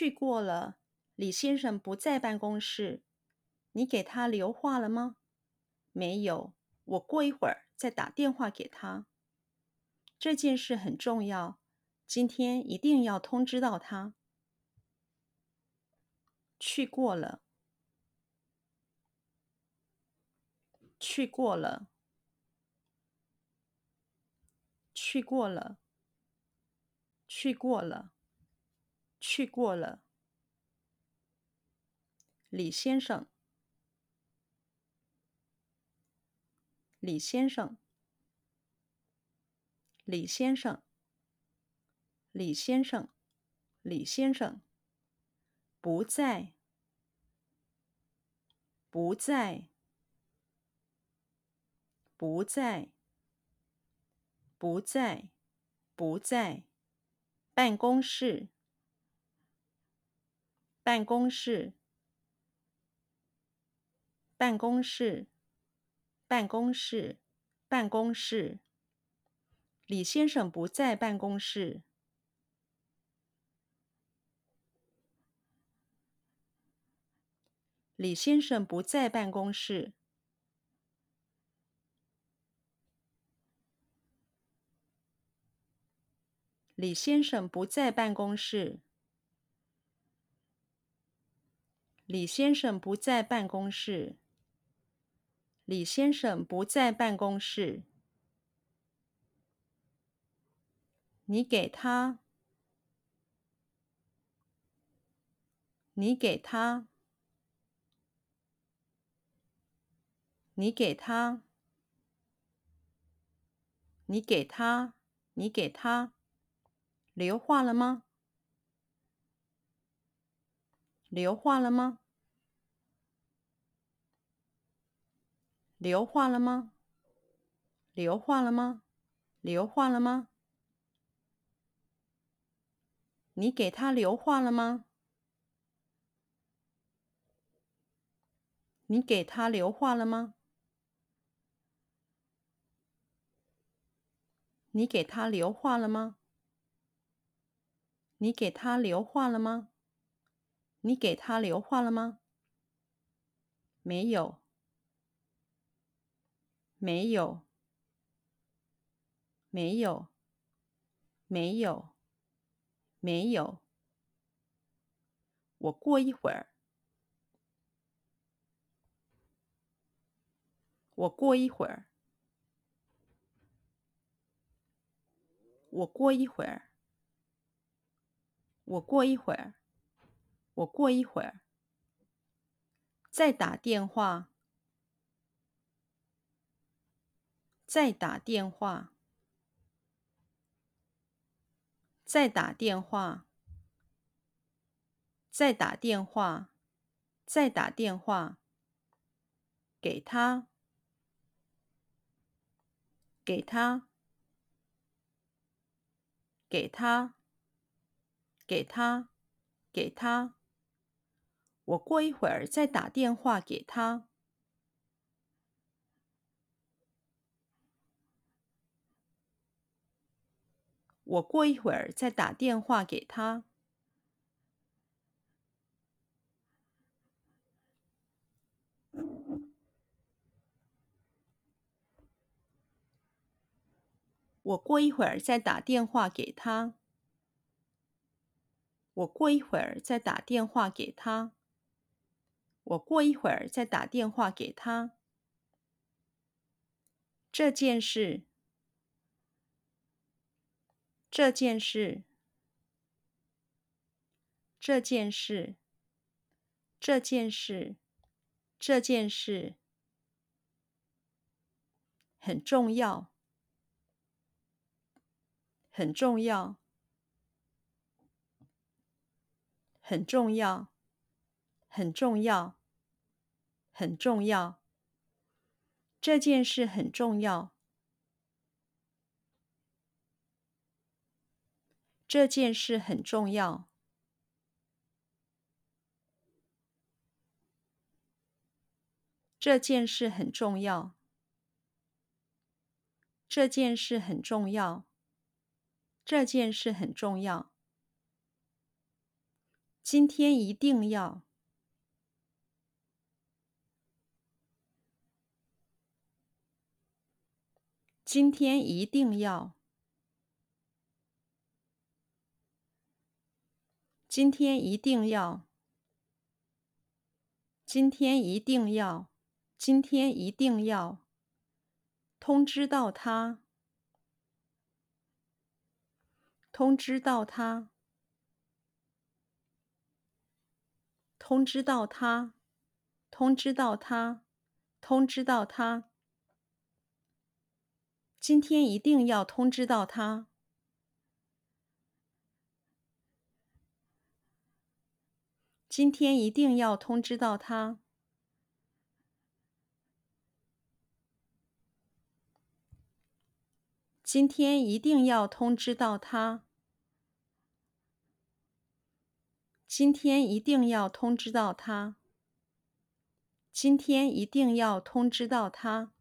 去过了，李先生不在办公室。你给他留话了吗？没有，我过一会儿再打电话给他。这件事很重要，今天一定要通知到他。去过了，去过了，去过了，去过了，去过了。李先生，李先生，李先生，李先生，李先生。不在，不在，不在，不在，不在，办公室，办公室，办公室，办公室，办公室。李先生不在办公室。李先生不在办公室。李先生不在办公室。李先生不在办公室。李先生不在办公室。你给他，你给他。你给他，你给他，你给他留话了吗？留话了吗？留话了吗？留话了吗？留话了吗？你给他留话了吗？你给他留话了吗？你给他留话了吗？你给他留话了吗？你给他留话了吗？没有，没有，没有，没有，没有。我过一会儿，我过一会儿。我过一会儿，我过一会儿，我过一会儿，再打电话，再打电话，再打电话，再打电话，再打电话，给他，给他。给他，给他，给他。我过一会儿再打电话给他。我过一会儿再打电话给他。我过一会儿再打电话给他。我过一会儿再打电话给他。我过一会儿再打电话给他。这件事，这件事，这件事，这件事，这件事很重要。很重要，很重要，很重要，很重要。这件事很重要。这件事很重要。这件事很重要。这件事很重要。这件事很重要。今天一定要。今天一定要。今天一定要。今天一定要。今天一定要。通知到他。通知到他。通知到他，通知到他，通知到他。今天一定要通知到他。今天一定要通知到他。今天一定要通知到他。今天一定要通知到他。今天一定要通知到他。